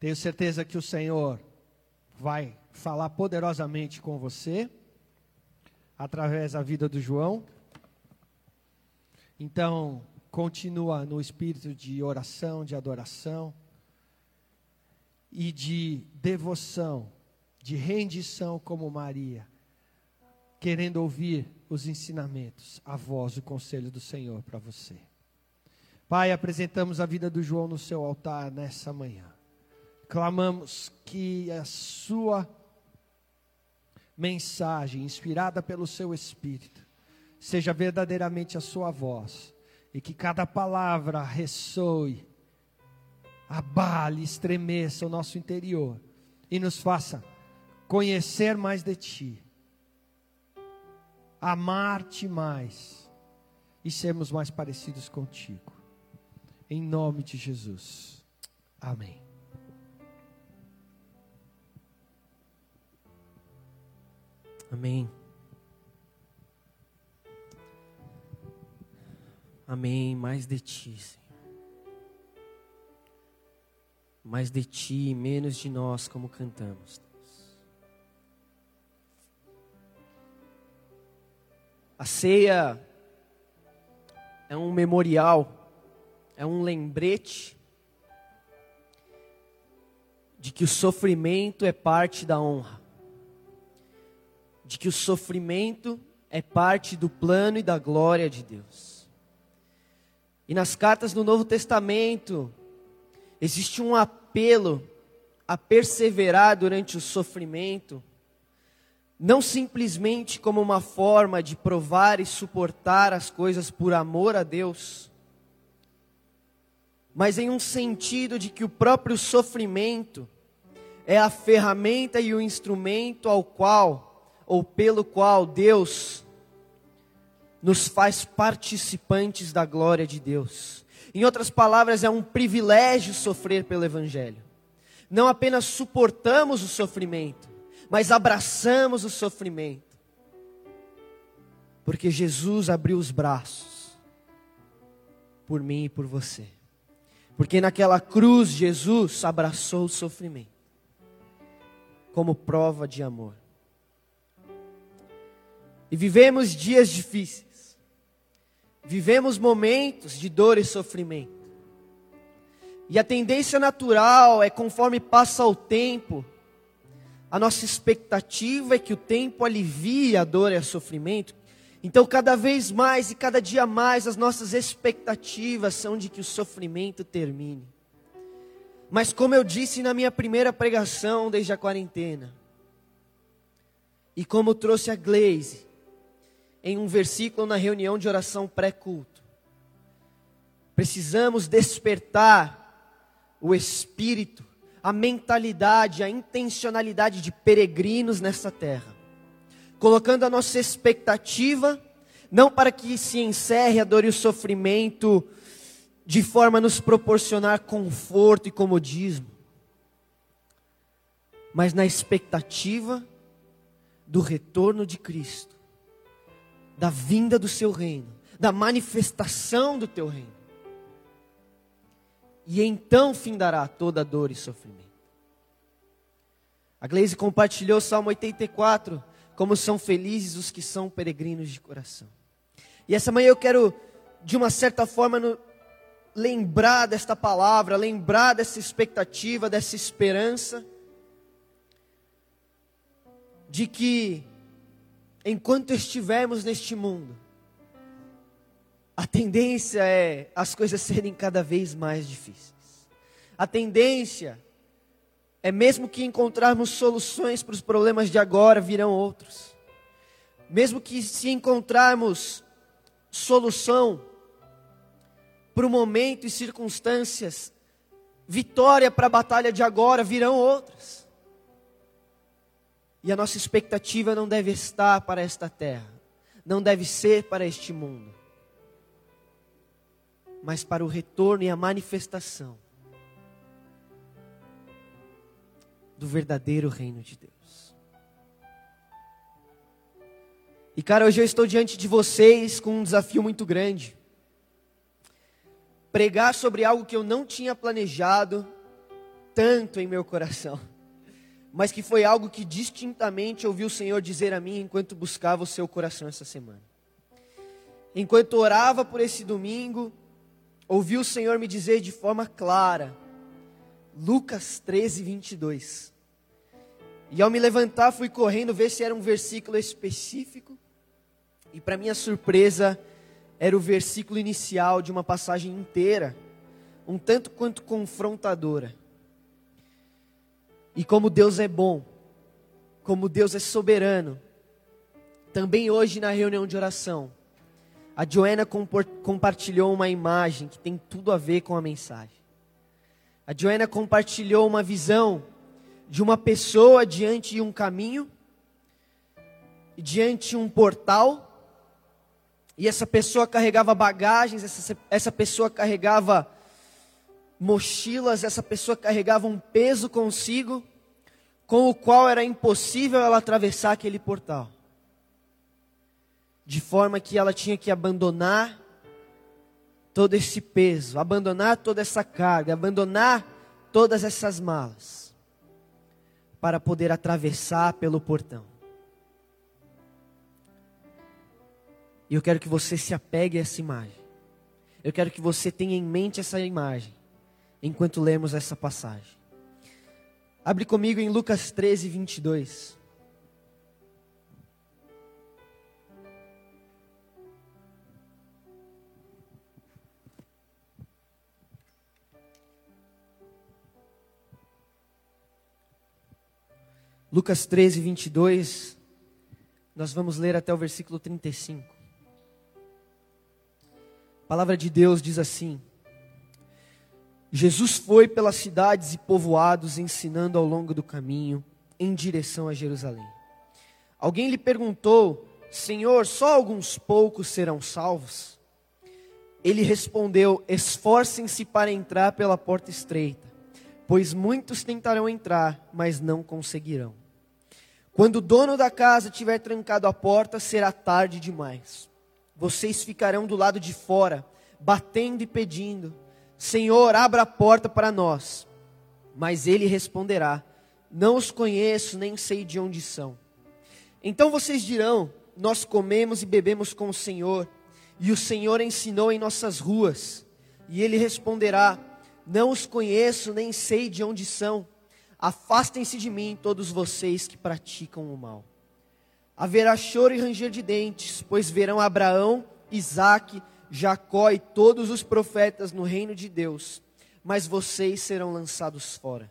Tenho certeza que o Senhor vai falar poderosamente com você através da vida do João. Então, continua no espírito de oração, de adoração e de devoção, de rendição como Maria, querendo ouvir os ensinamentos, a voz, o conselho do Senhor para você. Pai, apresentamos a vida do João no seu altar nessa manhã. Clamamos que a sua mensagem, inspirada pelo seu Espírito, seja verdadeiramente a sua voz e que cada palavra ressoe, abale, estremeça o nosso interior e nos faça conhecer mais de Ti, amar-te mais e sermos mais parecidos contigo. Em nome de Jesus. Amém. Amém. Amém. Mais de ti, Senhor. Mais de ti e menos de nós, como cantamos. A ceia é um memorial, é um lembrete de que o sofrimento é parte da honra de que o sofrimento é parte do plano e da glória de Deus. E nas cartas do Novo Testamento, existe um apelo a perseverar durante o sofrimento, não simplesmente como uma forma de provar e suportar as coisas por amor a Deus, mas em um sentido de que o próprio sofrimento é a ferramenta e o instrumento ao qual ou pelo qual Deus nos faz participantes da glória de Deus. Em outras palavras, é um privilégio sofrer pelo Evangelho. Não apenas suportamos o sofrimento, mas abraçamos o sofrimento. Porque Jesus abriu os braços por mim e por você. Porque naquela cruz Jesus abraçou o sofrimento como prova de amor. E vivemos dias difíceis. Vivemos momentos de dor e sofrimento. E a tendência natural é conforme passa o tempo, a nossa expectativa é que o tempo alivie a dor e o sofrimento. Então, cada vez mais e cada dia mais, as nossas expectativas são de que o sofrimento termine. Mas, como eu disse na minha primeira pregação desde a quarentena, e como trouxe a Glaze, em um versículo na reunião de oração pré-culto. Precisamos despertar o espírito, a mentalidade, a intencionalidade de peregrinos nessa terra, colocando a nossa expectativa não para que se encerre a dor e o sofrimento de forma a nos proporcionar conforto e comodismo, mas na expectativa do retorno de Cristo da vinda do seu reino, da manifestação do teu reino. E então findará toda dor e sofrimento. A Gleise compartilhou o Salmo 84, como são felizes os que são peregrinos de coração. E essa manhã eu quero, de uma certa forma, no, lembrar desta palavra, lembrar dessa expectativa, dessa esperança, de que enquanto estivermos neste mundo, a tendência é as coisas serem cada vez mais difíceis. A tendência é mesmo que encontrarmos soluções para os problemas de agora, virão outros. Mesmo que se encontrarmos solução para o momento e circunstâncias, vitória para a batalha de agora, virão outras. E a nossa expectativa não deve estar para esta terra, não deve ser para este mundo, mas para o retorno e a manifestação do verdadeiro reino de Deus. E cara, hoje eu estou diante de vocês com um desafio muito grande. Pregar sobre algo que eu não tinha planejado, tanto em meu coração, mas que foi algo que distintamente ouvi o Senhor dizer a mim enquanto buscava o seu coração essa semana. Enquanto orava por esse domingo, ouvi o Senhor me dizer de forma clara, Lucas 13, 22. E ao me levantar, fui correndo ver se era um versículo específico. E para minha surpresa, era o versículo inicial de uma passagem inteira, um tanto quanto confrontadora. E como Deus é bom, como Deus é soberano, também hoje na reunião de oração, a Joana compartilhou uma imagem que tem tudo a ver com a mensagem. A Joana compartilhou uma visão de uma pessoa diante de um caminho, diante de um portal, e essa pessoa carregava bagagens, essa, essa pessoa carregava mochilas, essa pessoa carregava um peso consigo, com o qual era impossível ela atravessar aquele portal. De forma que ela tinha que abandonar todo esse peso, abandonar toda essa carga, abandonar todas essas malas para poder atravessar pelo portão. E eu quero que você se apegue a essa imagem. Eu quero que você tenha em mente essa imagem enquanto lemos essa passagem. Abre comigo em Lucas 13, 22. Lucas 13, 22, nós vamos ler até o versículo 35. A palavra de Deus diz assim: Jesus foi pelas cidades e povoados ensinando ao longo do caminho em direção a Jerusalém. Alguém lhe perguntou: Senhor, só alguns poucos serão salvos? Ele respondeu: Esforcem-se para entrar pela porta estreita, pois muitos tentarão entrar, mas não conseguirão. Quando o dono da casa tiver trancado a porta, será tarde demais. Vocês ficarão do lado de fora, batendo e pedindo: Senhor, abra a porta para nós. Mas ele responderá: Não os conheço, nem sei de onde são. Então vocês dirão: Nós comemos e bebemos com o Senhor, e o Senhor ensinou em nossas ruas. E ele responderá: Não os conheço, nem sei de onde são. Afastem-se de mim, todos vocês que praticam o mal. Haverá choro e ranger de dentes, pois verão Abraão, Isaque, Jacó e todos os profetas no reino de Deus, mas vocês serão lançados fora.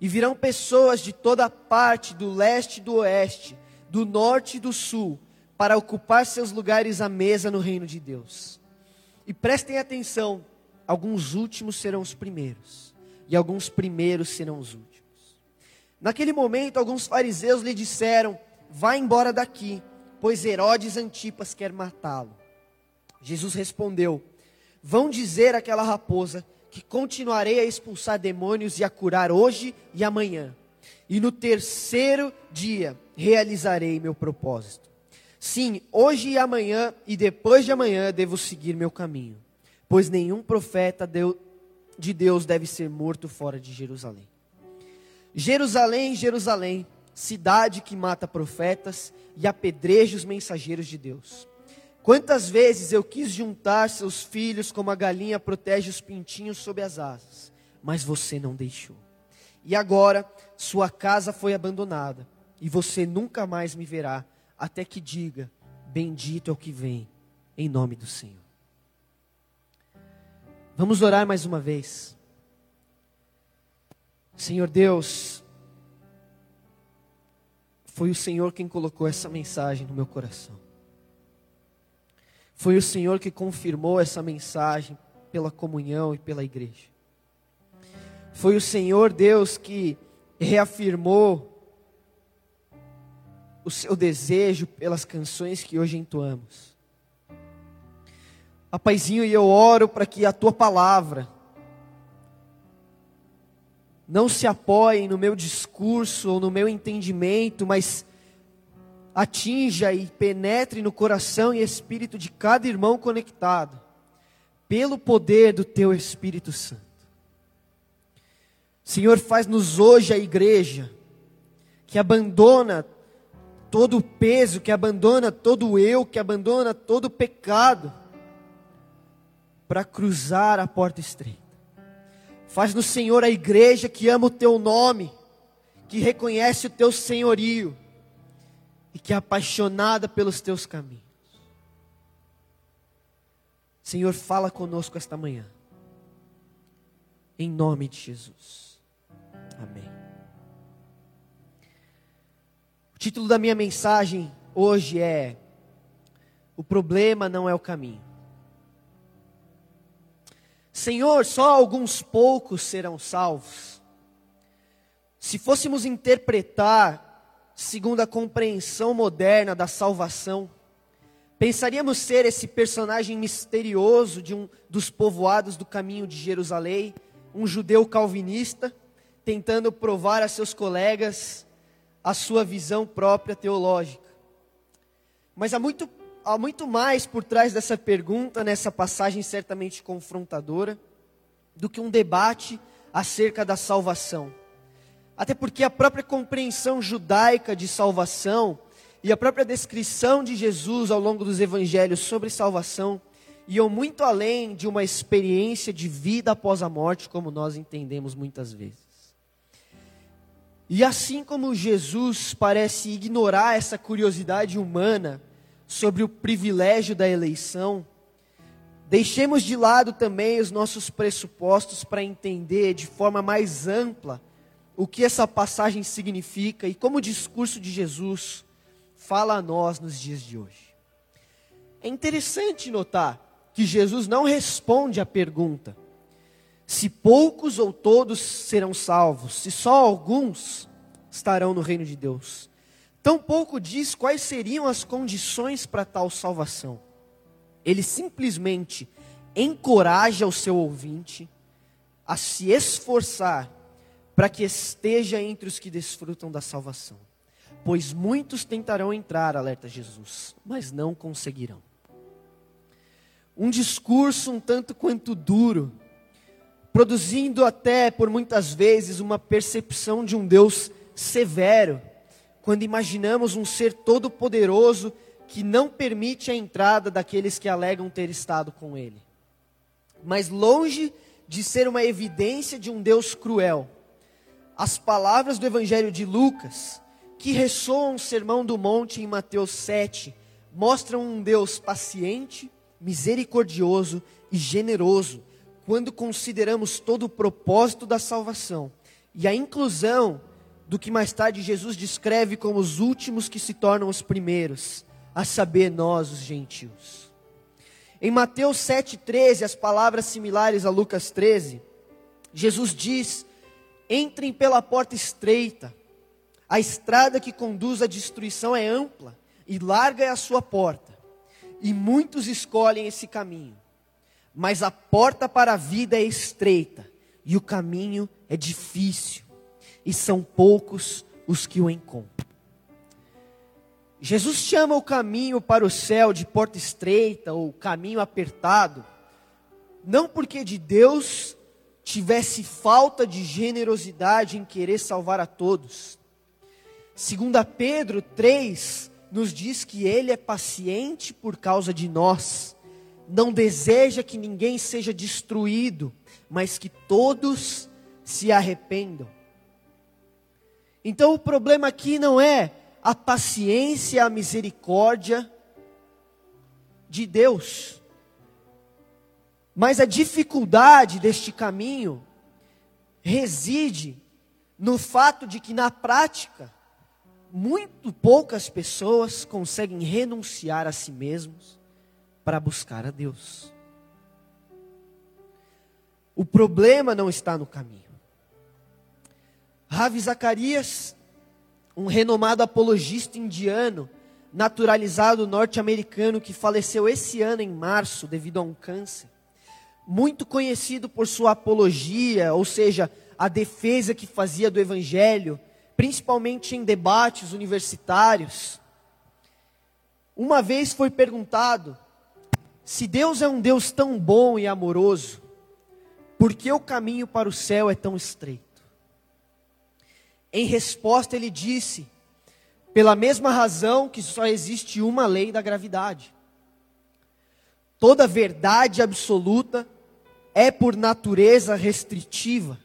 E virão pessoas de toda parte, do leste e do oeste, do norte e do sul, para ocupar seus lugares à mesa no reino de Deus. E prestem atenção: alguns últimos serão os primeiros e alguns primeiros serão os últimos. Naquele momento, alguns fariseus lhe disseram: Vá embora daqui, pois Herodes Antipas quer matá-lo. Jesus respondeu: Vão dizer àquela raposa que continuarei a expulsar demônios e a curar hoje e amanhã, e no terceiro dia realizarei meu propósito. Sim, hoje e amanhã e depois de amanhã devo seguir meu caminho, pois nenhum profeta de Deus deve ser morto fora de Jerusalém. Jerusalém, Jerusalém, cidade que mata profetas e apedreja os mensageiros de Deus. Quantas vezes eu quis juntar seus filhos como a galinha protege os pintinhos sob as asas, mas você não deixou. E agora sua casa foi abandonada, e você nunca mais me verá, até que diga: Bendito é o que vem, em nome do Senhor. Vamos orar mais uma vez. Senhor Deus, foi o Senhor quem colocou essa mensagem no meu coração. Foi o Senhor que confirmou essa mensagem pela comunhão e pela igreja. Foi o Senhor Deus que reafirmou o seu desejo pelas canções que hoje entoamos. Apaizinho, e eu oro para que a tua palavra não se apoie no meu discurso ou no meu entendimento, mas atinja e penetre no coração e espírito de cada irmão conectado, pelo poder do teu Espírito Santo. Senhor, faz-nos hoje a igreja que abandona todo o peso, que abandona todo o eu, que abandona todo o pecado, para cruzar a porta estreita. Faz no Senhor a igreja que ama o teu nome, que reconhece o teu senhorio e que é apaixonada pelos teus caminhos. Senhor, fala conosco esta manhã. Em nome de Jesus. Amém. O título da minha mensagem hoje é O problema não é o caminho. Senhor, só alguns poucos serão salvos. Se fôssemos interpretar segundo a compreensão moderna da salvação, pensaríamos ser esse personagem misterioso de um dos povoados do caminho de Jerusalém, um judeu calvinista, tentando provar a seus colegas a sua visão própria teológica. Mas há muito, há muito mais por trás dessa pergunta, nessa passagem certamente confrontadora, do que um debate acerca da salvação. Até porque a própria compreensão judaica de salvação e a própria descrição de Jesus ao longo dos evangelhos sobre salvação iam muito além de uma experiência de vida após a morte, como nós entendemos muitas vezes. E assim como Jesus parece ignorar essa curiosidade humana sobre o privilégio da eleição, deixemos de lado também os nossos pressupostos para entender de forma mais ampla o que essa passagem significa e como o discurso de Jesus fala a nós nos dias de hoje. É interessante notar que Jesus não responde à pergunta se poucos ou todos serão salvos, se só alguns estarão no reino de Deus. Tampouco diz quais seriam as condições para tal salvação. Ele simplesmente encoraja o seu ouvinte a se esforçar para que esteja entre os que desfrutam da salvação. Pois muitos tentarão entrar, alerta Jesus, mas não conseguirão. Um discurso um tanto quanto duro, produzindo até por muitas vezes uma percepção de um Deus severo, quando imaginamos um ser todo-poderoso que não permite a entrada daqueles que alegam ter estado com ele. Mas longe de ser uma evidência de um Deus cruel, as palavras do Evangelho de Lucas, que ressoam o Sermão do Monte em Mateus 7, mostram um Deus paciente, misericordioso e generoso, quando consideramos todo o propósito da salvação e a inclusão do que mais tarde Jesus descreve como os últimos que se tornam os primeiros, a saber, nós, os gentios. Em Mateus 7,13, as palavras similares a Lucas 13, Jesus diz: Entrem pela porta estreita, a estrada que conduz à destruição é ampla, e larga é a sua porta, e muitos escolhem esse caminho mas a porta para a vida é estreita e o caminho é difícil, e são poucos os que o encontram. Jesus chama o caminho para o céu de porta estreita ou caminho apertado, não porque de Deus tivesse falta de generosidade em querer salvar a todos. Segundo Pedro 3 nos diz que ele é paciente por causa de nós não deseja que ninguém seja destruído, mas que todos se arrependam. Então o problema aqui não é a paciência, a misericórdia de Deus, mas a dificuldade deste caminho reside no fato de que na prática muito poucas pessoas conseguem renunciar a si mesmos para buscar a Deus. O problema não está no caminho. Ravi Zacarias, um renomado apologista indiano, naturalizado norte-americano que faleceu esse ano em março devido a um câncer, muito conhecido por sua apologia, ou seja, a defesa que fazia do evangelho, principalmente em debates universitários. Uma vez foi perguntado se Deus é um Deus tão bom e amoroso, por que o caminho para o céu é tão estreito? Em resposta, ele disse: pela mesma razão que só existe uma lei da gravidade. Toda verdade absoluta é por natureza restritiva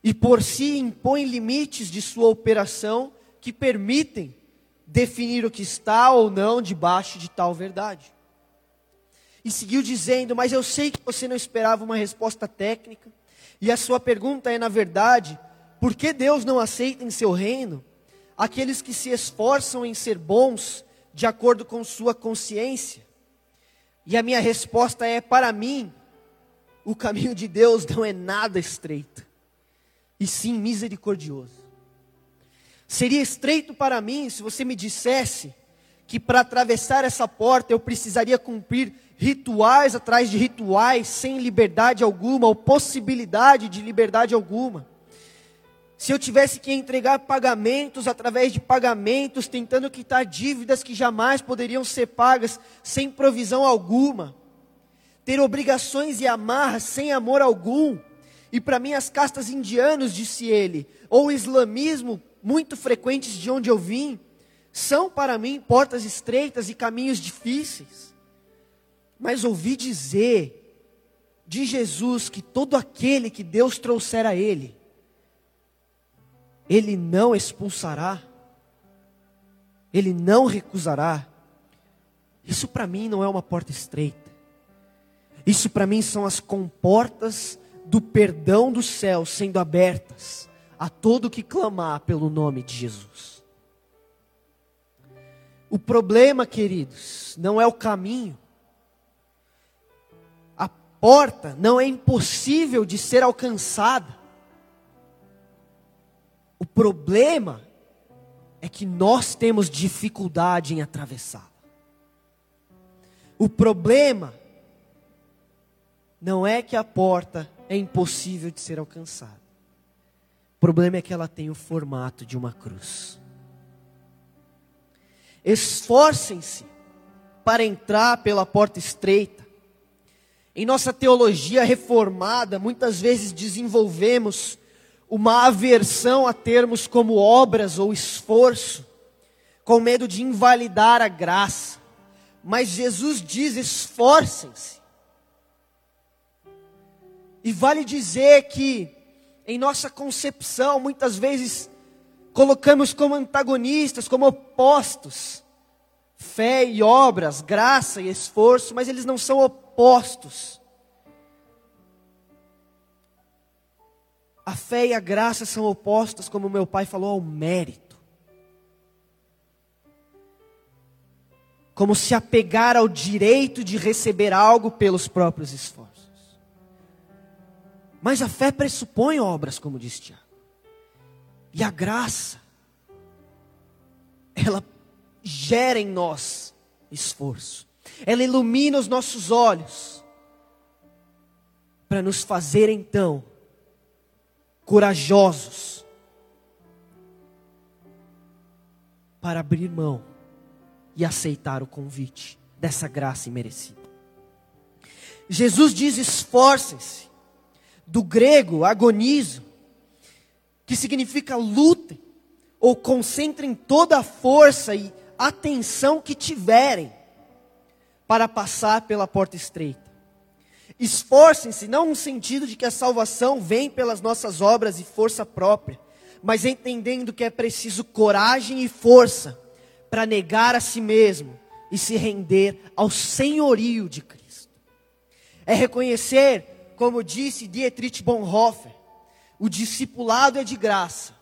e por si impõe limites de sua operação que permitem definir o que está ou não debaixo de tal verdade. E seguiu dizendo: Mas eu sei que você não esperava uma resposta técnica, e a sua pergunta é, na verdade, por que Deus não aceita em seu reino aqueles que se esforçam em ser bons de acordo com sua consciência? E a minha resposta é: para mim, o caminho de Deus não é nada estreito, e sim misericordioso. Seria estreito para mim se você me dissesse que para atravessar essa porta eu precisaria cumprir rituais atrás de rituais, sem liberdade alguma, ou possibilidade de liberdade alguma se eu tivesse que entregar pagamentos através de pagamentos, tentando quitar dívidas que jamais poderiam ser pagas sem provisão alguma, ter obrigações e amarras sem amor algum, e para mim as castas indianos, disse ele, ou o islamismo, muito frequentes de onde eu vim, são para mim portas estreitas e caminhos difíceis. Mas ouvi dizer de Jesus que todo aquele que Deus trouxer a ele, ele não expulsará, Ele não recusará. Isso para mim não é uma porta estreita. Isso para mim são as comportas do perdão do céu sendo abertas a todo que clamar pelo nome de Jesus. O problema, queridos, não é o caminho. A porta não é impossível de ser alcançada. O problema é que nós temos dificuldade em atravessá-la. O problema não é que a porta é impossível de ser alcançada. O problema é que ela tem o formato de uma cruz. Esforcem-se para entrar pela porta estreita. Em nossa teologia reformada, muitas vezes desenvolvemos uma aversão a termos como obras ou esforço, com medo de invalidar a graça. Mas Jesus diz: esforcem-se. E vale dizer que, em nossa concepção, muitas vezes colocamos como antagonistas, como opostos, fé e obras, graça e esforço, mas eles não são opostos. A fé e a graça são opostas, como meu pai falou, ao mérito. Como se apegar ao direito de receber algo pelos próprios esforços. Mas a fé pressupõe obras, como diz Tiago. E a graça, ela gera em nós esforço. Ela ilumina os nossos olhos para nos fazer então corajosos para abrir mão e aceitar o convite dessa graça imerecida. Jesus diz: esforcem-se, do grego agonizo, que significa lutem, ou concentrem toda a força e atenção que tiverem para passar pela porta estreita. Esforcem-se, não no sentido de que a salvação vem pelas nossas obras e força própria, mas entendendo que é preciso coragem e força para negar a si mesmo e se render ao senhorio de Cristo. É reconhecer, como disse Dietrich Bonhoeffer, o discipulado é de graça,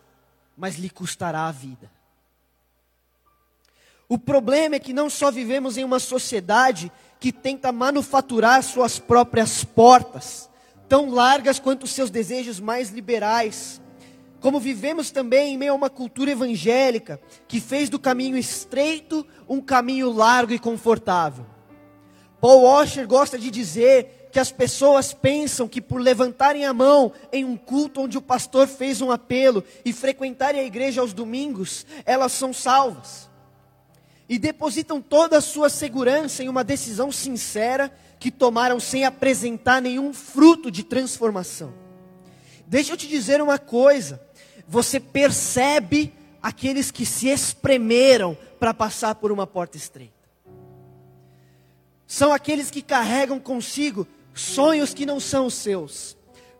mas lhe custará a vida. O problema é que não só vivemos em uma sociedade que tenta manufaturar suas próprias portas, tão largas quanto seus desejos mais liberais. Como vivemos também em meio a uma cultura evangélica que fez do caminho estreito um caminho largo e confortável. Paul Washer gosta de dizer que as pessoas pensam que por levantarem a mão em um culto onde o pastor fez um apelo e frequentarem a igreja aos domingos, elas são salvas e depositam toda a sua segurança em uma decisão sincera que tomaram sem apresentar nenhum fruto de transformação. Deixa eu te dizer uma coisa: você percebe aqueles que se espremeram para passar por uma porta estreita. São aqueles que carregam consigo sonhos que não são seus,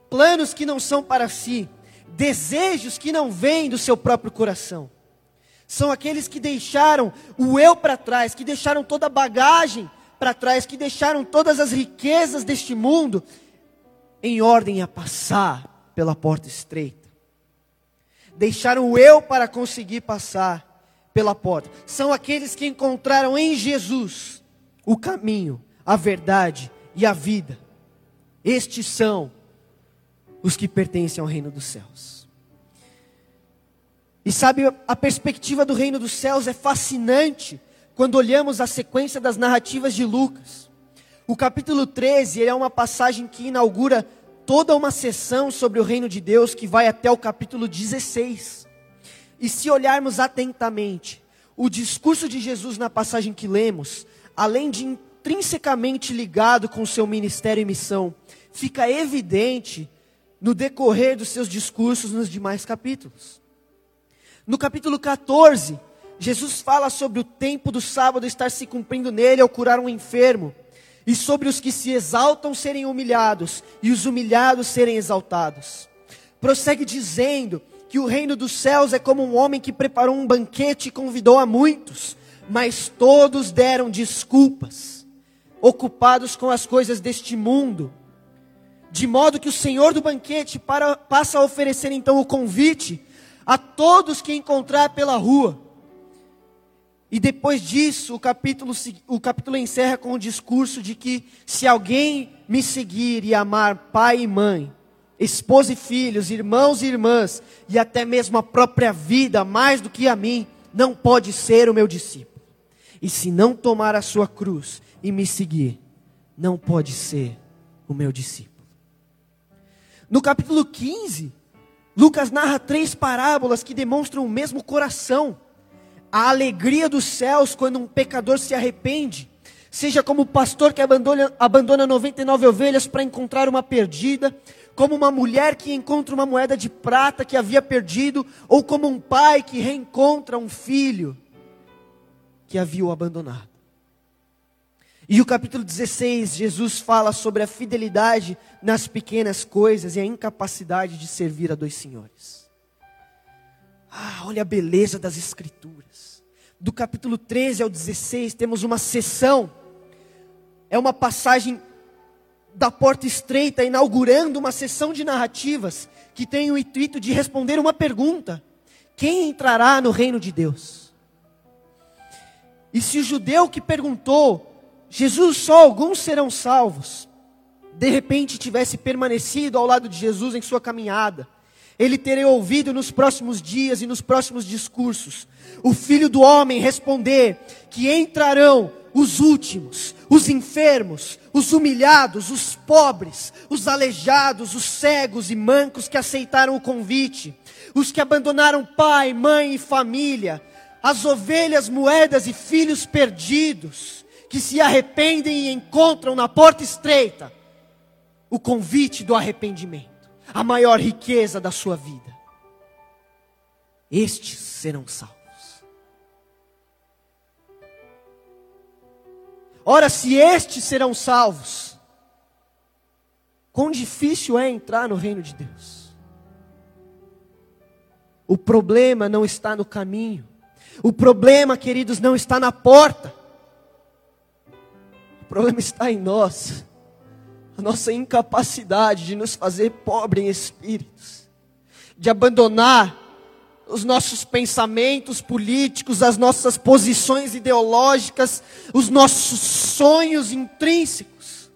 planos que não são para si, desejos que não vêm do seu próprio coração. São aqueles que deixaram o eu para trás, que deixaram toda a bagagem para trás, que deixaram todas as riquezas deste mundo em ordem a passar pela porta estreita. Deixaram o eu para conseguir passar pela porta. São aqueles que encontraram em Jesus o caminho, a verdade e a vida. Estes são os que pertencem ao reino dos céus. E sabe, a perspectiva do reino dos céus é fascinante quando olhamos a sequência das narrativas de Lucas. O capítulo 13 é uma passagem que inaugura toda uma sessão sobre o reino de Deus que vai até o capítulo 16. E se olharmos atentamente, o discurso de Jesus na passagem que lemos, além de intrinsecamente ligado com o seu ministério e missão, fica evidente no decorrer dos seus discursos nos demais capítulos. No capítulo 14, Jesus fala sobre o tempo do sábado estar se cumprindo nele ao curar um enfermo, e sobre os que se exaltam serem humilhados, e os humilhados serem exaltados. Prossegue dizendo que o reino dos céus é como um homem que preparou um banquete e convidou a muitos, mas todos deram desculpas, ocupados com as coisas deste mundo de modo que o senhor do banquete para, passa a oferecer então o convite a todos que encontrar pela rua. E depois disso, o capítulo, o capítulo encerra com o discurso de que se alguém me seguir e amar pai e mãe, esposa e filhos, irmãos e irmãs, e até mesmo a própria vida mais do que a mim, não pode ser o meu discípulo. E se não tomar a sua cruz e me seguir, não pode ser o meu discípulo. No capítulo 15, Lucas narra três parábolas que demonstram o mesmo coração. A alegria dos céus quando um pecador se arrepende, seja como o pastor que abandona, abandona 99 ovelhas para encontrar uma perdida, como uma mulher que encontra uma moeda de prata que havia perdido, ou como um pai que reencontra um filho que havia o abandonado. E o capítulo 16, Jesus fala sobre a fidelidade nas pequenas coisas e a incapacidade de servir a dois senhores. Ah, olha a beleza das Escrituras. Do capítulo 13 ao 16, temos uma sessão, é uma passagem da porta estreita, inaugurando uma sessão de narrativas que tem o intuito de responder uma pergunta: quem entrará no reino de Deus? E se o judeu que perguntou Jesus, só alguns serão salvos. De repente tivesse permanecido ao lado de Jesus em sua caminhada, ele teria ouvido nos próximos dias e nos próximos discursos o filho do homem responder que entrarão os últimos, os enfermos, os humilhados, os pobres, os aleijados, os cegos e mancos que aceitaram o convite, os que abandonaram pai, mãe e família, as ovelhas, moedas e filhos perdidos que se arrependem e encontram na porta estreita o convite do arrependimento, a maior riqueza da sua vida. Estes serão salvos. Ora, se estes serão salvos, quão difícil é entrar no reino de Deus. O problema não está no caminho. O problema, queridos, não está na porta problema está em nós, a nossa incapacidade de nos fazer pobre em espíritos, de abandonar os nossos pensamentos políticos, as nossas posições ideológicas, os nossos sonhos intrínsecos,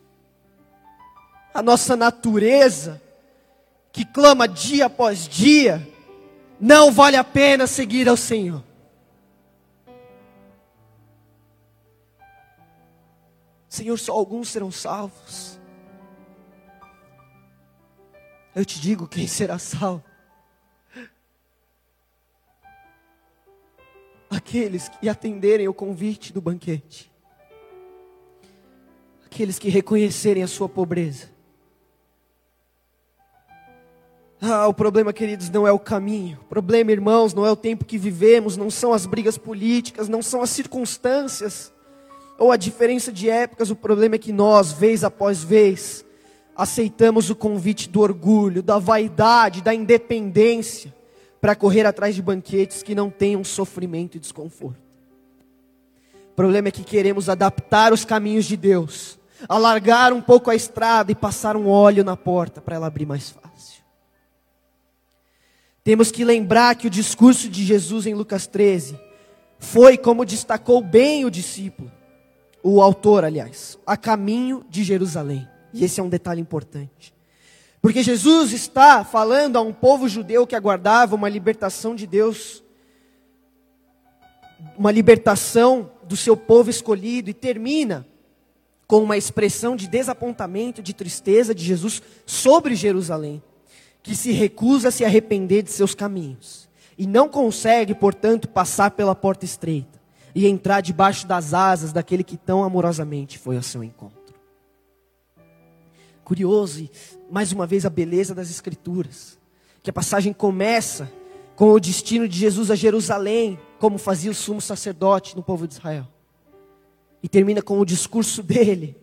a nossa natureza, que clama dia após dia, não vale a pena seguir ao Senhor. Senhor, só alguns serão salvos. Eu te digo quem será salvo. Aqueles que atenderem o convite do banquete. Aqueles que reconhecerem a sua pobreza. Ah, o problema, queridos, não é o caminho. O problema, irmãos, não é o tempo que vivemos, não são as brigas políticas, não são as circunstâncias ou a diferença de épocas. O problema é que nós, vez após vez, aceitamos o convite do orgulho, da vaidade, da independência, para correr atrás de banquetes que não tenham sofrimento e desconforto. O problema é que queremos adaptar os caminhos de Deus, alargar um pouco a estrada e passar um óleo na porta para ela abrir mais fácil. Temos que lembrar que o discurso de Jesus em Lucas 13 foi, como destacou bem o discípulo, o autor, aliás, a caminho de Jerusalém. E esse é um detalhe importante. Porque Jesus está falando a um povo judeu que aguardava uma libertação de Deus, uma libertação do seu povo escolhido, e termina com uma expressão de desapontamento, de tristeza de Jesus sobre Jerusalém que se recusa a se arrepender de seus caminhos e não consegue, portanto, passar pela porta estreita e entrar debaixo das asas daquele que tão amorosamente foi ao seu encontro. Curioso e mais uma vez a beleza das escrituras, que a passagem começa com o destino de Jesus a Jerusalém, como fazia o sumo sacerdote no povo de Israel. E termina com o discurso dele,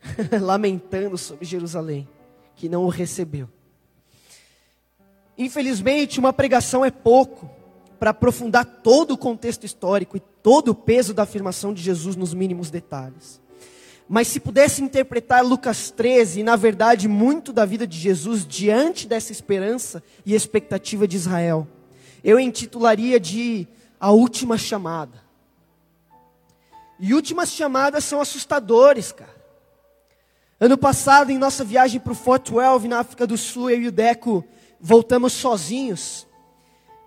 lamentando sobre Jerusalém, que não o recebeu. Infelizmente, uma pregação é pouco para aprofundar todo o contexto histórico e todo o peso da afirmação de Jesus nos mínimos detalhes. Mas se pudesse interpretar Lucas 13, e na verdade muito da vida de Jesus diante dessa esperança e expectativa de Israel, eu intitularia de A Última Chamada. E últimas chamadas são assustadores, cara. Ano passado, em nossa viagem para o Fort 12, na África do Sul, eu e o Deco voltamos sozinhos.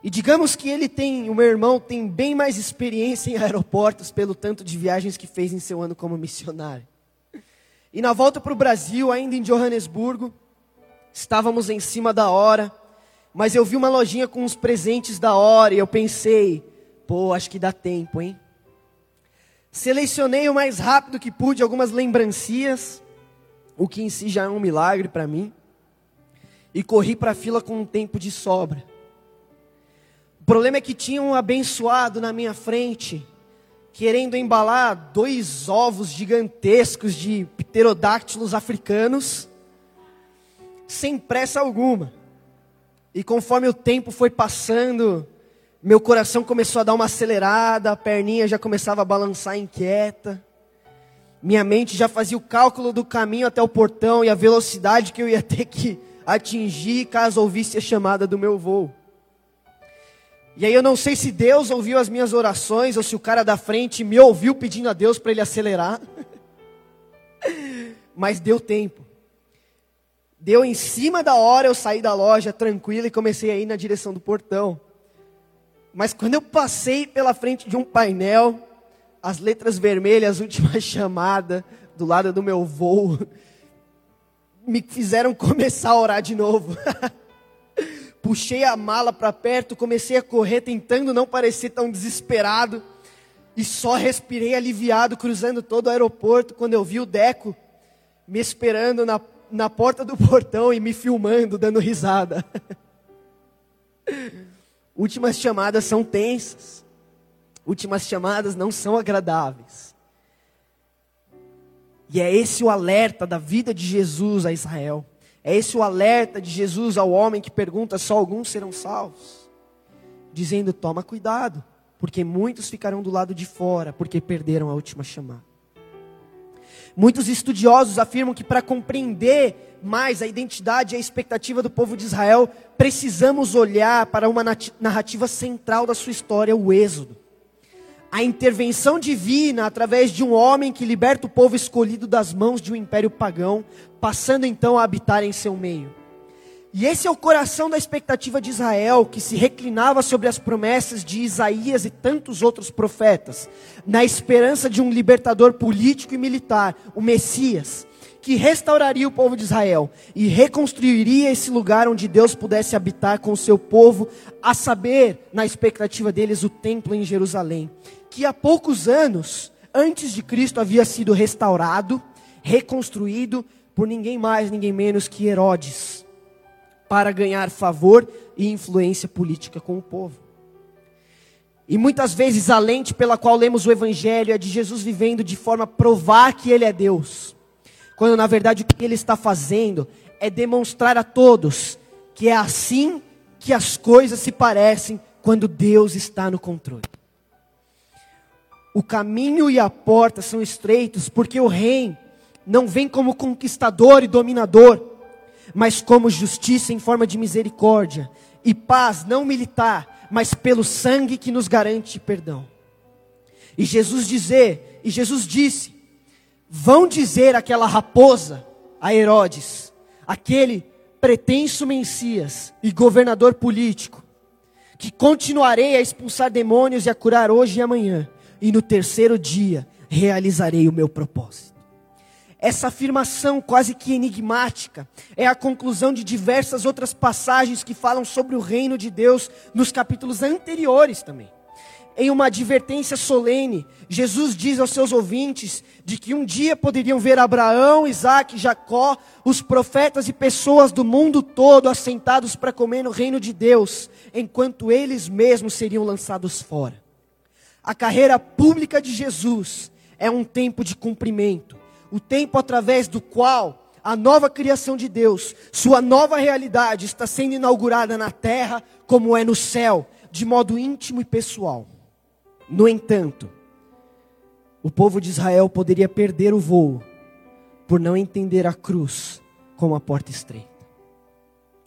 E digamos que ele tem, o meu irmão tem bem mais experiência em aeroportos pelo tanto de viagens que fez em seu ano como missionário. E na volta para o Brasil, ainda em Johannesburgo, estávamos em cima da hora, mas eu vi uma lojinha com uns presentes da hora e eu pensei, pô, acho que dá tempo, hein? Selecionei o mais rápido que pude algumas lembrancinhas, o que em si já é um milagre para mim e corri para a fila com um tempo de sobra. Problema é que tinha um abençoado na minha frente, querendo embalar dois ovos gigantescos de pterodáctilos africanos, sem pressa alguma. E conforme o tempo foi passando, meu coração começou a dar uma acelerada, a perninha já começava a balançar inquieta. Minha mente já fazia o cálculo do caminho até o portão e a velocidade que eu ia ter que atingir caso ouvisse a chamada do meu voo. E aí eu não sei se Deus ouviu as minhas orações ou se o cara da frente me ouviu pedindo a Deus para ele acelerar. Mas deu tempo. Deu em cima da hora eu saí da loja tranquilo e comecei a ir na direção do portão. Mas quando eu passei pela frente de um painel, as letras vermelhas, última chamada, do lado do meu voo, me fizeram começar a orar de novo. Puxei a mala para perto, comecei a correr, tentando não parecer tão desesperado. E só respirei aliviado, cruzando todo o aeroporto, quando eu vi o Deco me esperando na, na porta do portão e me filmando, dando risada. Últimas chamadas são tensas. Últimas chamadas não são agradáveis. E é esse o alerta da vida de Jesus a Israel. É esse o alerta de Jesus ao homem que pergunta: só alguns serão salvos? Dizendo: toma cuidado, porque muitos ficarão do lado de fora, porque perderam a última chamada. Muitos estudiosos afirmam que para compreender mais a identidade e a expectativa do povo de Israel, precisamos olhar para uma narrativa central da sua história, o Êxodo a intervenção divina através de um homem que liberta o povo escolhido das mãos de um império pagão, passando então a habitar em seu meio. E esse é o coração da expectativa de Israel, que se reclinava sobre as promessas de Isaías e tantos outros profetas, na esperança de um libertador político e militar, o Messias, que restauraria o povo de Israel e reconstruiria esse lugar onde Deus pudesse habitar com o seu povo, a saber, na expectativa deles, o templo em Jerusalém que há poucos anos antes de Cristo havia sido restaurado, reconstruído por ninguém mais, ninguém menos que Herodes, para ganhar favor e influência política com o povo. E muitas vezes a lente pela qual lemos o Evangelho é de Jesus vivendo de forma a provar que Ele é Deus, quando na verdade o que Ele está fazendo é demonstrar a todos que é assim que as coisas se parecem quando Deus está no controle. O caminho e a porta são estreitos porque o rei não vem como conquistador e dominador, mas como justiça em forma de misericórdia e paz não militar, mas pelo sangue que nos garante perdão. E Jesus dizer, e Jesus disse: Vão dizer aquela raposa a Herodes, aquele pretenso Messias e governador político, que continuarei a expulsar demônios e a curar hoje e amanhã, e no terceiro dia realizarei o meu propósito. Essa afirmação quase que enigmática é a conclusão de diversas outras passagens que falam sobre o reino de Deus nos capítulos anteriores também. Em uma advertência solene, Jesus diz aos seus ouvintes de que um dia poderiam ver Abraão, Isaac, Jacó, os profetas e pessoas do mundo todo assentados para comer no reino de Deus, enquanto eles mesmos seriam lançados fora. A carreira pública de Jesus é um tempo de cumprimento, o tempo através do qual a nova criação de Deus, sua nova realidade está sendo inaugurada na terra como é no céu, de modo íntimo e pessoal. No entanto, o povo de Israel poderia perder o voo por não entender a cruz como a porta estreita.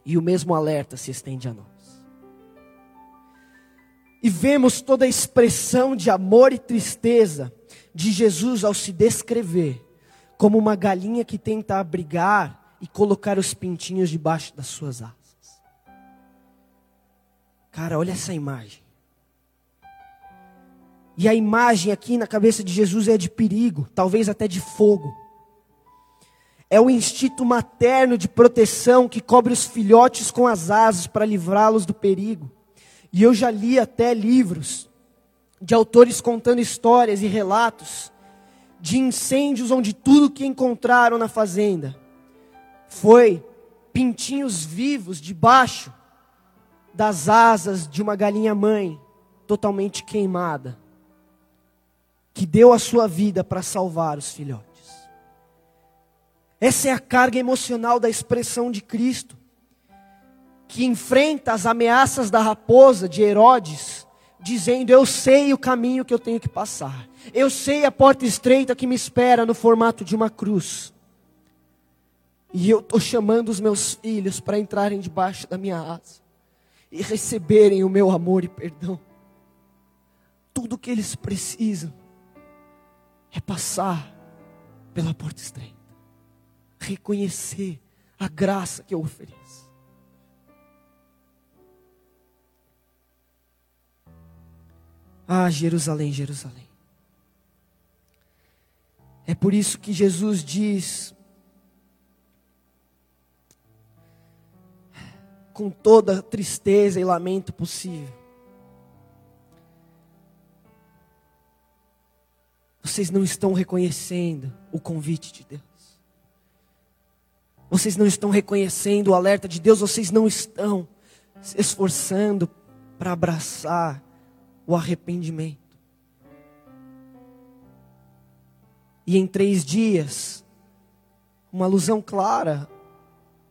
E o mesmo alerta se estende a nós. E vemos toda a expressão de amor e tristeza de Jesus ao se descrever como uma galinha que tenta abrigar e colocar os pintinhos debaixo das suas asas. Cara, olha essa imagem. E a imagem aqui na cabeça de Jesus é de perigo, talvez até de fogo. É o instinto materno de proteção que cobre os filhotes com as asas para livrá-los do perigo. E eu já li até livros de autores contando histórias e relatos de incêndios onde tudo que encontraram na fazenda foi pintinhos vivos debaixo das asas de uma galinha mãe totalmente queimada que deu a sua vida para salvar os filhotes. Essa é a carga emocional da expressão de Cristo, que enfrenta as ameaças da raposa de Herodes, dizendo: Eu sei o caminho que eu tenho que passar, eu sei a porta estreita que me espera no formato de uma cruz. E eu estou chamando os meus filhos para entrarem debaixo da minha asa e receberem o meu amor e perdão. Tudo o que eles precisam é passar pela porta estreita, reconhecer a graça que eu ofereço. Ah, Jerusalém, Jerusalém. É por isso que Jesus diz, com toda tristeza e lamento possível: Vocês não estão reconhecendo o convite de Deus. Vocês não estão reconhecendo o alerta de Deus, vocês não estão se esforçando para abraçar o arrependimento. E em três dias, uma alusão clara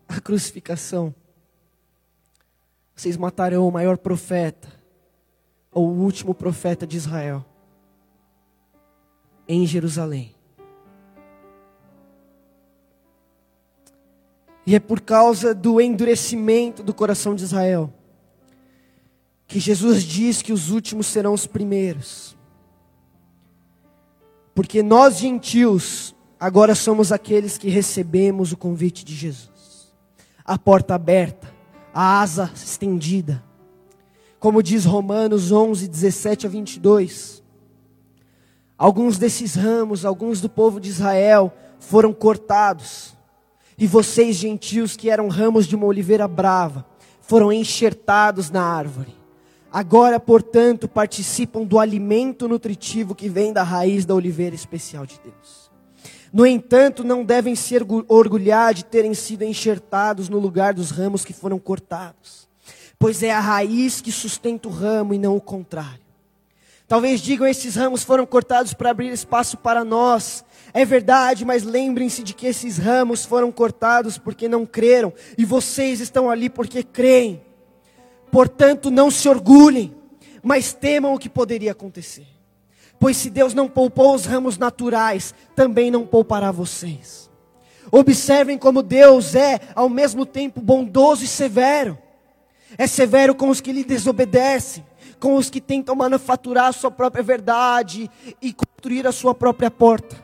à crucificação. Vocês matarão o maior profeta, ou o último profeta de Israel em Jerusalém. E é por causa do endurecimento do coração de Israel que Jesus diz que os últimos serão os primeiros. Porque nós gentios agora somos aqueles que recebemos o convite de Jesus. A porta aberta, a asa estendida. Como diz Romanos 11, 17 a 22. Alguns desses ramos, alguns do povo de Israel, foram cortados. E vocês, gentios, que eram ramos de uma oliveira brava, foram enxertados na árvore. Agora, portanto, participam do alimento nutritivo que vem da raiz da oliveira especial de Deus. No entanto, não devem se orgulhar de terem sido enxertados no lugar dos ramos que foram cortados, pois é a raiz que sustenta o ramo e não o contrário. Talvez digam esses ramos foram cortados para abrir espaço para nós. É verdade, mas lembrem-se de que esses ramos foram cortados porque não creram, e vocês estão ali porque creem. Portanto, não se orgulhem, mas temam o que poderia acontecer. Pois se Deus não poupou os ramos naturais, também não poupará vocês. Observem como Deus é, ao mesmo tempo, bondoso e severo. É severo com os que lhe desobedecem, com os que tentam manufaturar a sua própria verdade e construir a sua própria porta.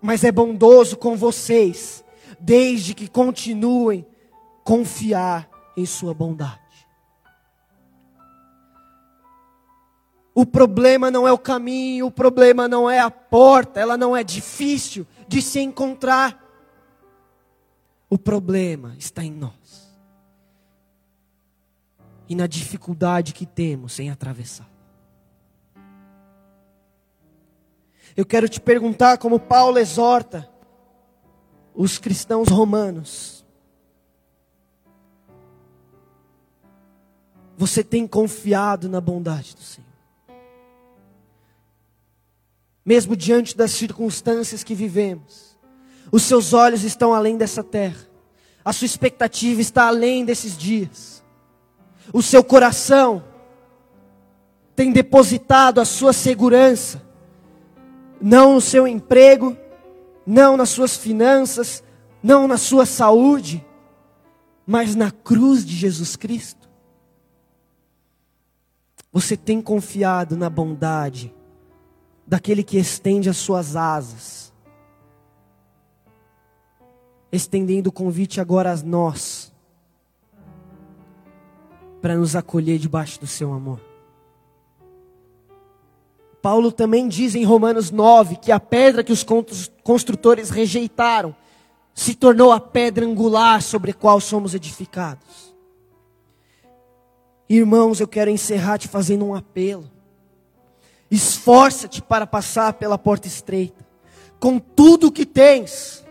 Mas é bondoso com vocês, desde que continuem confiar em sua bondade. O problema não é o caminho, o problema não é a porta, ela não é difícil de se encontrar. O problema está em nós. E na dificuldade que temos em atravessar. Eu quero te perguntar, como Paulo exorta os cristãos romanos: Você tem confiado na bondade do Senhor? Mesmo diante das circunstâncias que vivemos. Os seus olhos estão além dessa terra, a sua expectativa está além desses dias. O seu coração tem depositado a sua segurança, não no seu emprego, não nas suas finanças, não na sua saúde, mas na cruz de Jesus Cristo. Você tem confiado na bondade daquele que estende as suas asas, estendendo o convite agora a nós, para nos acolher debaixo do seu amor. Paulo também diz em Romanos 9 que a pedra que os construtores rejeitaram se tornou a pedra angular sobre a qual somos edificados. Irmãos, eu quero encerrar te fazendo um apelo. Esforça-te para passar pela porta estreita. Com tudo o que tens,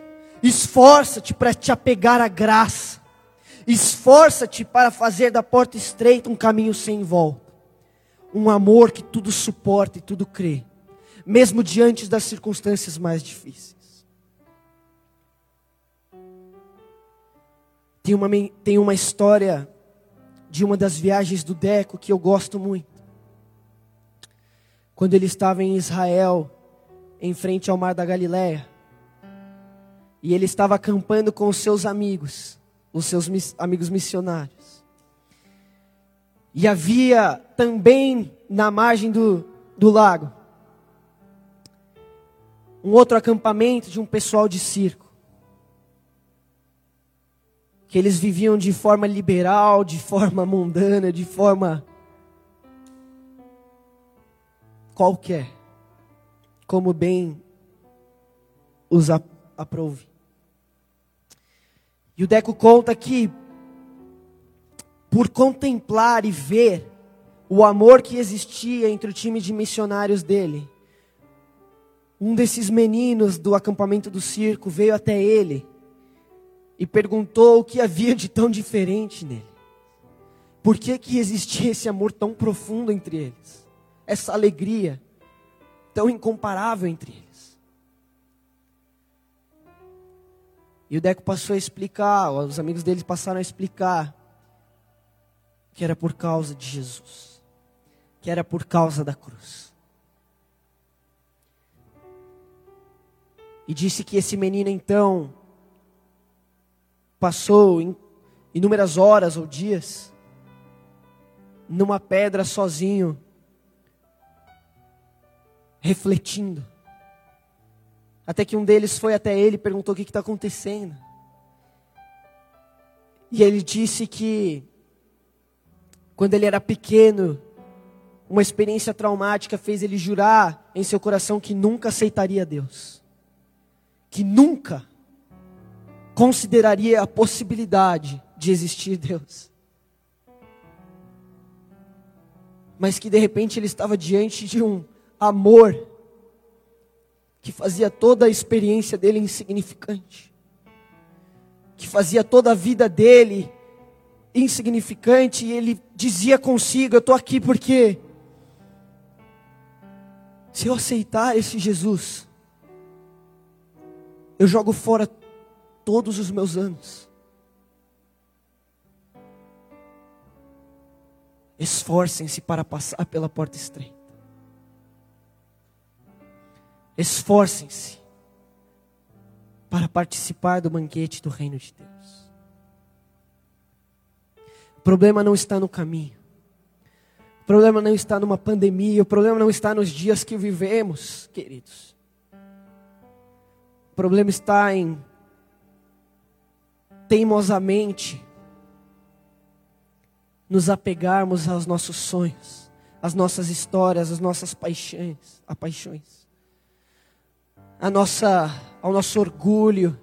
esforça-te para te apegar à graça. Esforça-te para fazer da porta estreita um caminho sem volta. Um amor que tudo suporta e tudo crê, mesmo diante das circunstâncias mais difíceis. Tem uma, tem uma história de uma das viagens do Deco que eu gosto muito quando ele estava em Israel, em frente ao mar da Galileia. E ele estava acampando com os seus amigos, os seus amigos missionários. E havia também na margem do, do lago um outro acampamento de um pessoal de circo. Que eles viviam de forma liberal, de forma mundana, de forma qualquer, como bem os aprouve. E o Deco conta que, por contemplar e ver o amor que existia entre o time de missionários dele, um desses meninos do acampamento do circo veio até ele e perguntou o que havia de tão diferente nele. Por que, que existia esse amor tão profundo entre eles? Essa alegria tão incomparável entre eles. E o Deco passou a explicar, os amigos dele passaram a explicar, que era por causa de Jesus, que era por causa da cruz. E disse que esse menino então passou inúmeras horas ou dias numa pedra sozinho refletindo. Até que um deles foi até ele e perguntou o que está acontecendo. E ele disse que, quando ele era pequeno, uma experiência traumática fez ele jurar em seu coração que nunca aceitaria Deus. Que nunca consideraria a possibilidade de existir Deus. Mas que de repente ele estava diante de um amor que fazia toda a experiência dele insignificante, que fazia toda a vida dele insignificante, e ele dizia consigo: Eu estou aqui porque, se eu aceitar esse Jesus, eu jogo fora todos os meus anos. Esforcem-se para passar pela porta estreita. Esforcem-se para participar do banquete do reino de Deus. O problema não está no caminho. O problema não está numa pandemia. O problema não está nos dias que vivemos, queridos. O problema está em teimosamente nos apegarmos aos nossos sonhos, às nossas histórias, às nossas paixões, a paixões, a nossa, ao nosso orgulho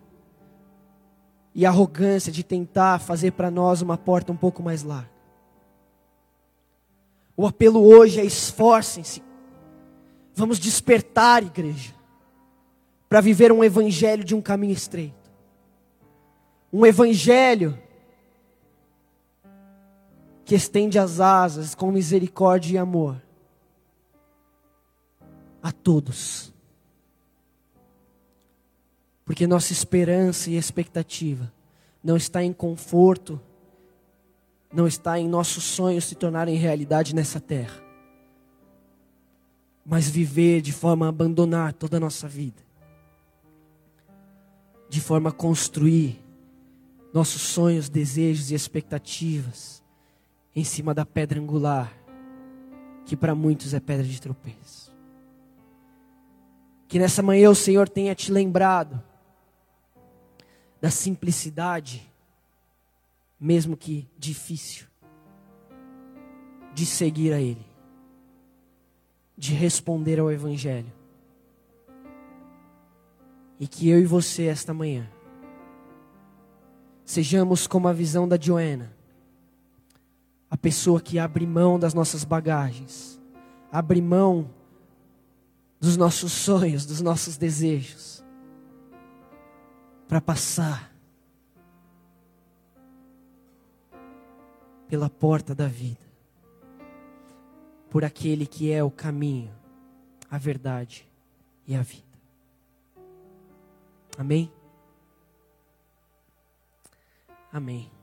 e arrogância de tentar fazer para nós uma porta um pouco mais larga. O apelo hoje é esforcem-se. Vamos despertar, igreja, para viver um evangelho de um caminho estreito. Um evangelho que estende as asas com misericórdia e amor a todos. Porque nossa esperança e expectativa não está em conforto, não está em nossos sonhos se tornarem realidade nessa terra, mas viver de forma a abandonar toda a nossa vida, de forma a construir nossos sonhos, desejos e expectativas em cima da pedra angular, que para muitos é pedra de tropeço. Que nessa manhã o Senhor tenha te lembrado da simplicidade, mesmo que difícil, de seguir a Ele, de responder ao Evangelho. E que eu e você, esta manhã, sejamos como a visão da Joana, a pessoa que abre mão das nossas bagagens, abre mão dos nossos sonhos, dos nossos desejos, para passar pela porta da vida, por aquele que é o caminho, a verdade e a vida. Amém? Amém.